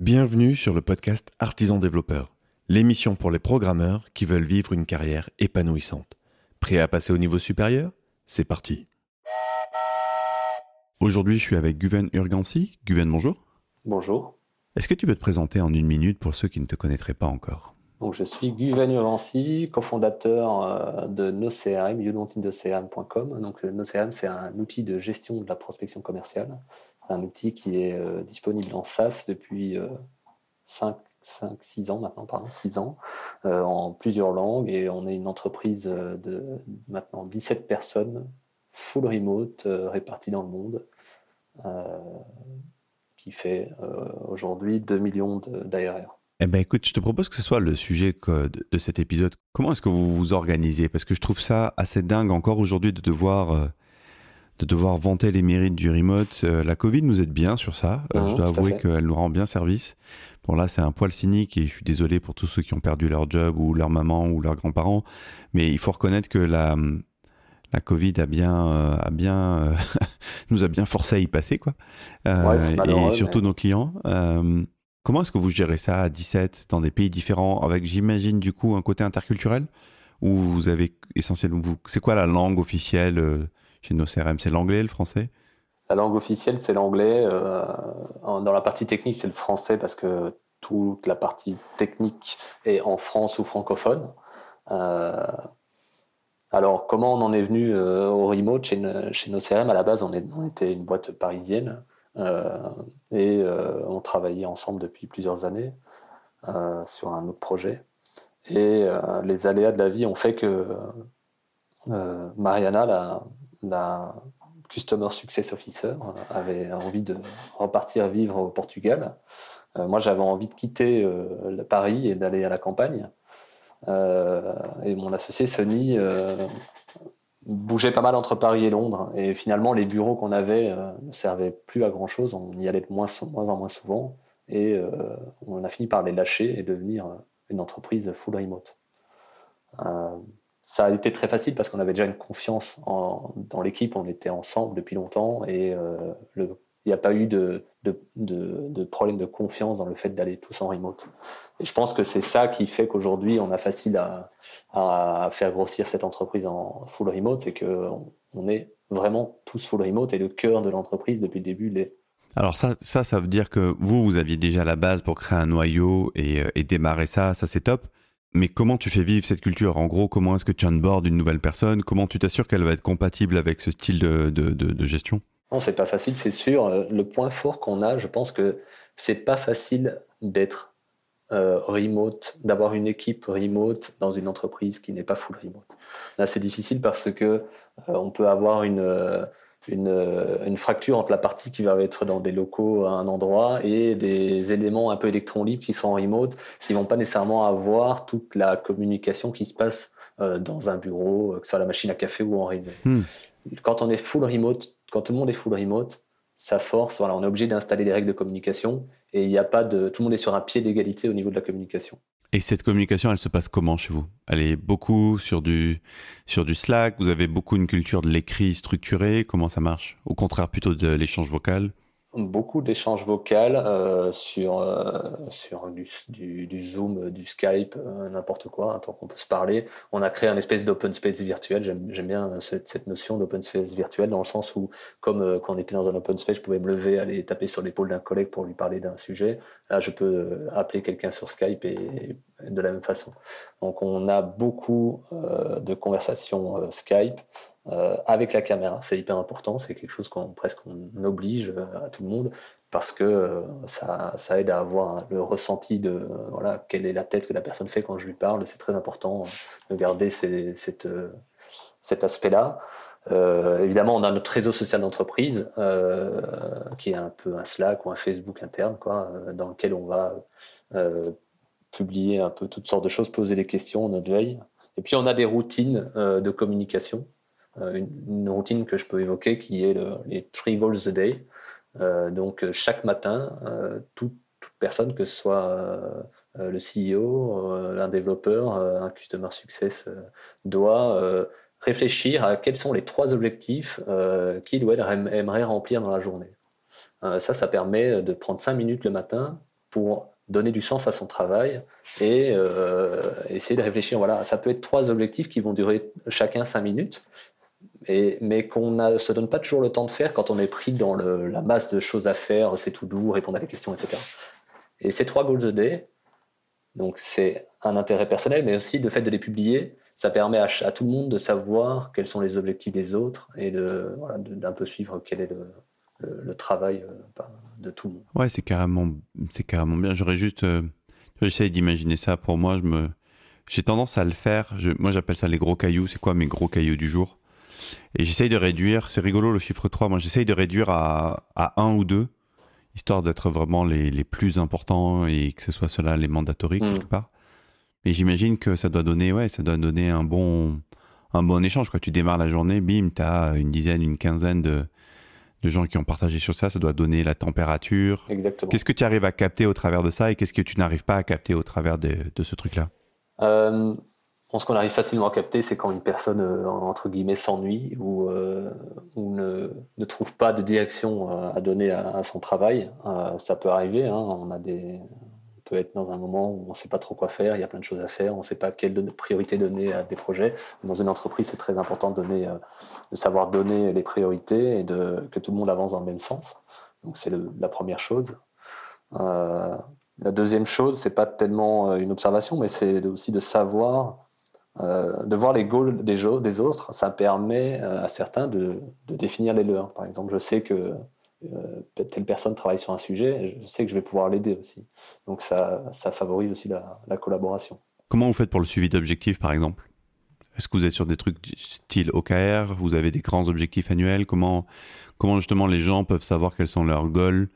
Bienvenue sur le podcast Artisan Développeur, l'émission pour les programmeurs qui veulent vivre une carrière épanouissante. Prêt à passer au niveau supérieur? C'est parti. Aujourd'hui, je suis avec Guven Urgancy. Guven, bonjour. Bonjour. Est-ce que tu peux te présenter en une minute pour ceux qui ne te connaîtraient pas encore? Donc, je suis Guven Urgancy, cofondateur euh, de NoCRM, youdontinthecrm.com. Donc, euh, NoCRM, c'est un outil de gestion de la prospection commerciale un outil qui est euh, disponible en SaaS depuis 5, 5, 6 ans maintenant, pardon, 6 ans, euh, en plusieurs langues. Et on est une entreprise euh, de maintenant 17 personnes, full remote, réparties dans le monde, qui fait aujourd'hui 2 millions d'ARR. Eh ben écoute, je te propose que ce soit le sujet de cet épisode. Comment est-ce que vous vous organisez? Parce que je trouve ça assez dingue encore aujourd'hui de devoir de devoir vanter les mérites du remote. Euh, la Covid nous aide bien sur ça. Euh, je dois avouer qu'elle nous rend bien service. Bon là, c'est un poil cynique et je suis désolé pour tous ceux qui ont perdu leur job ou leur maman ou leurs grands-parents. Mais il faut reconnaître que la, la Covid a bien, euh, a bien nous a bien forcé à y passer quoi. et surtout nos clients. comment est-ce que vous gérez ça à 17 dans des pays différents avec, j'imagine, du coup, un côté interculturel? Ou vous avez essentiellement, c'est quoi la langue officielle chez nos CRM C'est l'anglais, le français? La langue officielle, c'est l'anglais. Euh, dans la partie technique, c'est le français parce que toute la partie technique est en France ou francophone. Euh, alors, comment on en est venu euh, au remote chez, nos CRM À la base, on, était une boîte parisienne et on travaillait ensemble depuis plusieurs années sur un autre projet. Et les aléas de la vie ont fait que Mariana, la, la Customer Success Officer avait envie de repartir vivre au Portugal. Euh, moi, j'avais envie de quitter euh, Paris et d'aller à la campagne. Euh, et mon associé Sony bougeait pas mal entre Paris et Londres. Et finalement, les bureaux qu'on avait ne servaient plus à grand-chose. On y allait de moins, moins en moins souvent. Et on a fini par les lâcher et devenir une entreprise full remote ça a été très facile parce qu'on avait déjà une confiance dans l'équipe, on était ensemble depuis longtemps et euh, il n'y a pas eu de, problème de confiance dans le fait d'aller tous en remote. Et je pense que c'est ça qui fait qu'aujourd'hui on a facile à, faire grossir cette entreprise en full remote, c'est qu'on on est vraiment tous full remote et le cœur de l'entreprise depuis le début l'est. Alors ça, ça, veut dire que vous, vous aviez déjà la base pour créer un noyau et, euh, et démarrer ça, ça c'est top. Mais comment tu fais vivre cette culture? En gros, comment est-ce que tu onboardes une nouvelle personne? Comment tu t'assures qu'elle va être compatible avec ce style de, de, gestion? Non, c'est pas facile, c'est sûr. Euh, le point fort qu'on a, je pense que c'est pas facile d'être euh, remote, d'avoir une équipe remote dans une entreprise qui n'est pas full remote. Là, c'est difficile parce que euh, on peut avoir une euh, une, fracture entre la partie qui va être dans des locaux à un endroit et des éléments un peu électrons libres qui sont en remote, qui vont pas nécessairement avoir toute la communication qui se passe euh, dans un bureau, que ce soit la machine à café ou en remote. Hmm. Quand on est full remote, quand tout le monde est full remote, ça force, voilà, on est obligé d'installer des règles de communication et il n'y a pas de, tout le monde est sur un pied d'égalité au niveau de la communication. Et cette communication, elle se passe comment chez vous? Elle est beaucoup sur du, sur du Slack? Vous avez beaucoup une culture de l'écrit structuré? Comment ça marche? Au contraire, plutôt de l'échange vocal? Beaucoup d'échanges vocaux euh, sur, euh, sur du, du, Zoom, du Skype, euh, n'importe quoi, hein, tant qu'on peut se parler. On a créé un espèce d'open space virtuel. J'aime bien cette, cette notion d'open space virtuel dans le sens où, comme quand on était dans un open space, je pouvais me lever, aller taper sur l'épaule d'un collègue pour lui parler d'un sujet. Là, je peux appeler quelqu'un sur Skype et, de la même façon. Donc, on a beaucoup de conversations Skype. Euh, avec la caméra. C'est hyper important, c'est quelque chose qu'on presque on oblige euh, à tout le monde parce que euh, ça, ça, aide à avoir le ressenti de voilà, quelle est la tête que la personne fait quand je lui parle. C'est très important de garder cette, cet aspect-là. évidemment, on a notre réseau social d'entreprise qui est un peu un Slack ou un Facebook interne, quoi, dans lequel on va publier un peu toutes sortes de choses, poser des questions, notre veille. Et puis, on a des routines de communication euh, une, routine que je peux évoquer qui est les three goals a day. Euh, donc euh, chaque matin, toute personne, que ce soit le CEO, un développeur, un customer success, doit réfléchir à quels sont les trois objectifs qu'il ou elle aimerait remplir dans la journée. ça, ça permet de prendre cinq minutes le matin pour donner du sens à son travail et essayer de réfléchir. Voilà, ça peut être trois objectifs qui vont durer chacun cinq minutes, mais qu'on ne se donne pas toujours le temps de faire quand on est pris dans la masse de choses à faire, c'est tout doux, répondre à des questions, etc. Et ces trois goals a day, donc c'est un intérêt personnel, mais aussi le fait de les publier, ça permet à, tout le monde de savoir quels sont les objectifs des autres et de, d'un peu suivre quel est le, travail euh, de tout le monde. Ouais, c'est carrément, c'est carrément bien. J'aurais juste, euh, j'essaie d'imaginer ça pour moi. J'ai tendance à le faire. Moi, j'appelle ça les gros cailloux. C'est quoi mes gros cailloux du jour? Et j'essaye de réduire. C'est rigolo le chiffre 3. Moi, j'essaye de réduire à, à un ou deux, histoire d'être vraiment les, les, plus importants et que ce soit cela les mandatories mm. quelque part. Mais j'imagine que ça doit donner, ouais, ça doit donner un bon, un bon échange. Quand tu démarres la journée, bim, tu as une dizaine, une quinzaine de, de gens qui ont partagé sur ça. Ça doit donner la température. Exactement. Qu'est-ce que tu arrives à capter au travers de ça et qu'est-ce que tu n'arrives pas à capter au travers de, de ce truc-là? Euh, Ce qu'on arrive facilement à capter, c'est quand une personne, euh, entre guillemets, s'ennuie ou, euh, ou ne, ne, trouve pas de direction à donner à, son travail. ça peut arriver. Hein. On a des peut être dans un moment où on ne sait pas trop quoi faire, il y a plein de choses à faire, on ne sait pas quelle priorité donner à des projets. Dans une entreprise, c'est très important de, donner, euh, de savoir donner les priorités et de, que tout le monde avance dans le même sens. Donc c'est la première chose. Euh, la deuxième chose, c'est pas tellement euh, une observation, mais c'est aussi de savoir, de voir les goals des, autres. Ça permet à certains de, de définir les leurs. Par exemple, je sais que euh, telle personne travaille sur un sujet, je sais que je vais pouvoir l'aider aussi. Donc ça, ça favorise aussi la, collaboration. Comment vous faites pour le suivi d'objectifs, par exemple? Est-ce que vous êtes sur des trucs style OKR Vous avez des grands objectifs annuels? Comment, comment justement les gens peuvent savoir quels sont leurs goals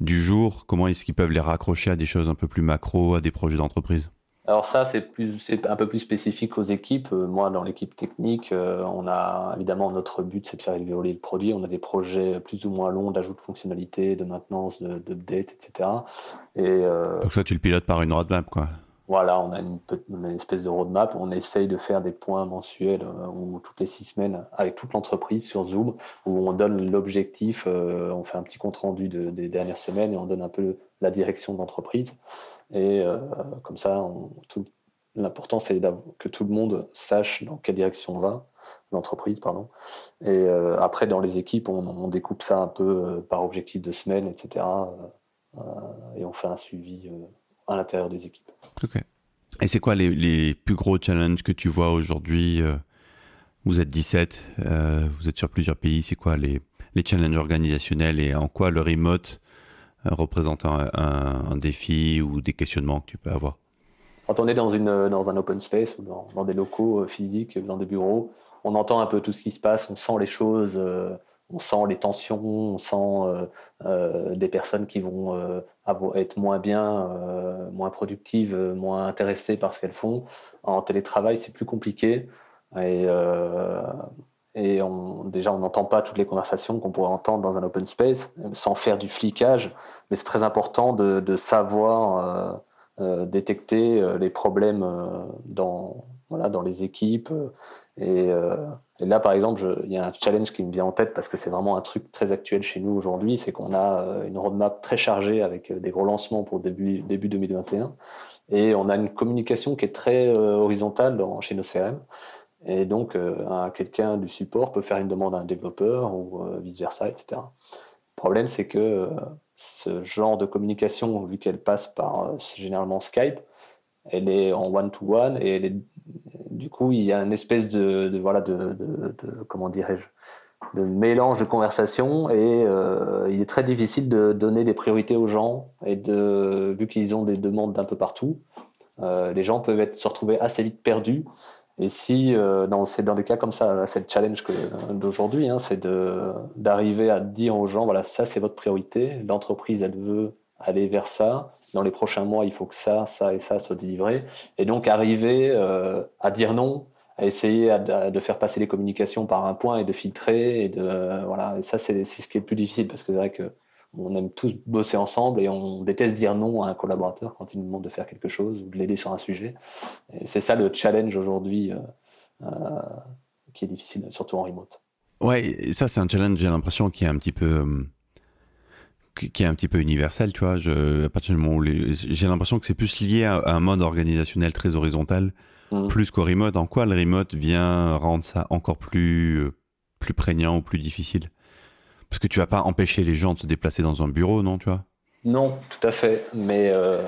du jour? Comment est-ce qu'ils peuvent les raccrocher à des choses un peu plus macro, à des projets d'entreprise? Alors ça, c'est un peu plus spécifique aux équipes. Euh, moi, dans l'équipe technique, euh, on a évidemment notre but, c'est de faire évoluer le produit. On a des projets plus ou moins longs d'ajout de fonctionnalités, de maintenance, d'update, etc. Et, euh, Donc ça, tu le pilotes par une roadmap, quoi voilà, on a, une, espèce de roadmap. On essaye de faire des points mensuels ou toutes les six semaines avec toute l'entreprise sur Zoom, où on donne l'objectif, on fait un petit compte rendu des dernières semaines et on donne un peu la direction de l'entreprise. Et euh, comme ça, l'important, c'est que tout le monde sache dans quelle direction on va, l'entreprise, pardon. Et euh, après, dans les équipes, on, découpe ça un peu euh, par objectif de semaine, etc. et on fait un suivi à l'intérieur des équipes. Ok. Et c'est quoi les, plus gros challenges que tu vois aujourd'hui Vous êtes 17, vous êtes sur plusieurs pays. C'est quoi les, les challenges organisationnels et en quoi le remote représentant un, défi ou des questionnements que tu peux avoir? Quand on est dans, une, dans un open space ou dans, des locaux euh, physiques, dans des bureaux, on entend un peu tout ce qui se passe, on sent les choses, euh, on sent les tensions, on sent euh, des personnes qui vont être moins bien, moins productives, moins intéressées par ce qu'elles font. En télétravail, c'est plus compliqué. Et déjà on n'entend pas toutes les conversations qu'on pourrait entendre dans un open space sans faire du flicage, mais c'est très important de, savoir euh, euh, détecter euh, les problèmes dans, les équipes. Là, par exemple, il y a un challenge qui me vient en tête parce que c'est vraiment un truc très actuel chez nous aujourd'hui, c'est qu'on a une roadmap très chargée avec des gros lancements pour début, début 2021. Et on a une communication qui est très horizontale dans, chez nos CRM. Et donc, euh, quelqu'un du support peut faire une demande à un développeur ou euh, vice-versa, etc. Le problème, c'est que euh, ce genre de communication, vu qu'elle passe par généralement Skype, elle est en one-to-one et elle est, du coup, il y a une espèce de, voilà, de, comment dirais-je, de mélange de conversation et il est très difficile de donner des priorités aux gens et de, vu qu'ils ont des demandes d'un peu partout, les gens peuvent se retrouver assez vite perdus. Et si, euh, c'est dans des cas comme ça, c'est le challenge d'aujourd'hui, hein, c'est d'arriver à dire aux gens, voilà, ça c'est votre priorité, l'entreprise elle veut aller vers ça, dans les prochains mois il faut que ça, ça et ça soient délivrés, et donc arriver euh, à dire non, à essayer de faire passer les communications par un point et de filtrer, et de, euh, voilà, et ça c'est ce qui est le plus difficile, parce que c'est vrai que on aime tous bosser ensemble et on déteste dire non à un collaborateur quand il nous demande de faire quelque chose ou de l'aider sur un sujet. c'est ça le challenge aujourd'hui euh, qui est difficile, surtout en remote. Ouais, ça c'est un challenge, j'ai l'impression, qui est un petit peu. Qui est un petit peu universel, tu vois. Je, à partir du moment où j'ai l'impression que c'est plus lié à, un mode organisationnel très horizontal, mm. plus qu'au remote. En quoi le remote vient rendre ça encore plus, euh, plus prégnant ou plus difficile? Parce que tu vas pas empêcher les gens de se déplacer dans un bureau, non, tu vois? Non, tout à fait. Mais euh,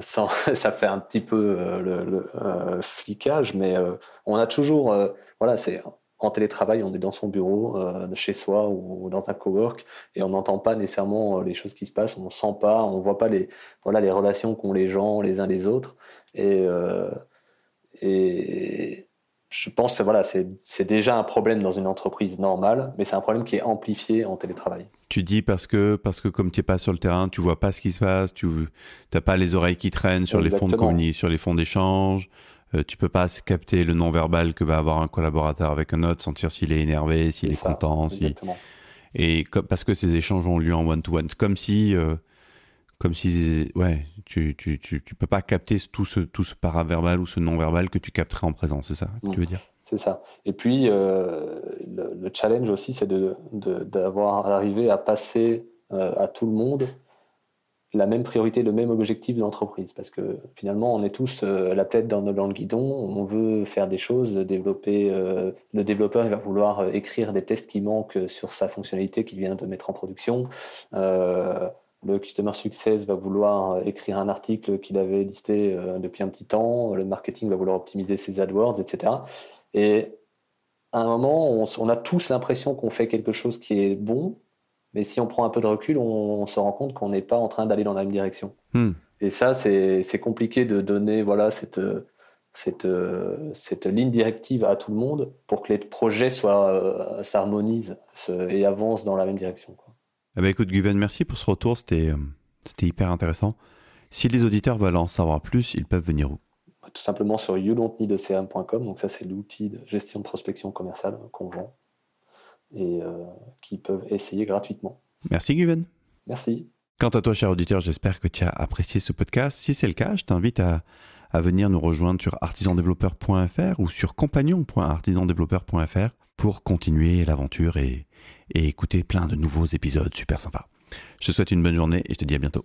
ça, ça, fait un petit peu euh, le, euh, flicage, mais on a toujours, voilà, c'est en télétravail, on est dans son bureau, euh, chez soi ou dans un cowork, et on n'entend pas nécessairement euh, les choses qui se passent, on ne sent pas, on ne voit pas les, voilà, les relations qu'ont les gens les uns les autres. Et, euh, et je pense que voilà, c'est déjà un problème dans une entreprise normale, mais c'est un problème qui est amplifié en télétravail. Tu dis parce que, parce que comme tu n'es pas sur le terrain, tu vois pas ce qui se passe, tu n'as pas les oreilles qui traînent sur les fonds de sur les fonds d'échange, euh, tu peux pas capter le non-verbal que va avoir un collaborateur avec un autre, sentir s'il est énervé, s'il est, content. Si... Et parce que ces échanges ont lieu en one-to-one. comme si, euh, comme si, ouais, tu, tu, tu, tu, peux pas capter tout ce, tout ce paraverbal ou ce non-verbal que tu capterais en présence, c'est ça que tu veux dire? C'est ça. Et puis, euh, le, challenge aussi, c'est d'avoir de, arrivé à passer à tout le monde la même priorité, le même objectif d'entreprise. Parce que finalement, on est tous euh, la tête dans, dans, le guidon, on veut faire des choses, développer. Euh, le développeur va vouloir euh, écrire des tests qui manquent sur sa fonctionnalité qu'il vient de mettre en production. le Customer Success va vouloir écrire un article qu'il avait listé depuis un petit temps. Le marketing va vouloir optimiser ses AdWords, etc. Et à un moment, on a tous l'impression qu'on fait quelque chose qui est bon, mais si on prend un peu de recul, on, se rend compte qu'on n'est pas en train d'aller dans la même direction. Hmm. Et ça, c'est compliqué de donner voilà, cette, cette, cette, ligne directive à tout le monde pour que les projets euh, s'harmonisent et avancent dans la même direction. Quoi. Eh ben, écoute, Guven, merci pour ce retour. C'était hyper intéressant. Si les auditeurs veulent en savoir plus, ils peuvent venir où? Tout simplement sur youdontneedacm.com. Donc ça, c'est l'outil de gestion de prospection commerciale qu'on vend et euh, qui peuvent essayer gratuitement. Merci Guven. Merci. Quant à toi, cher auditeur, j'espère que tu as apprécié ce podcast. Si c'est le cas, je t'invite à, à, venir nous rejoindre sur artisandéveloppeur.fr ou sur compagnon.artisandéveloppeur.fr pour continuer l'aventure et, et écouter plein de nouveaux épisodes super sympas. Je te souhaite une bonne journée et je te dis à bientôt.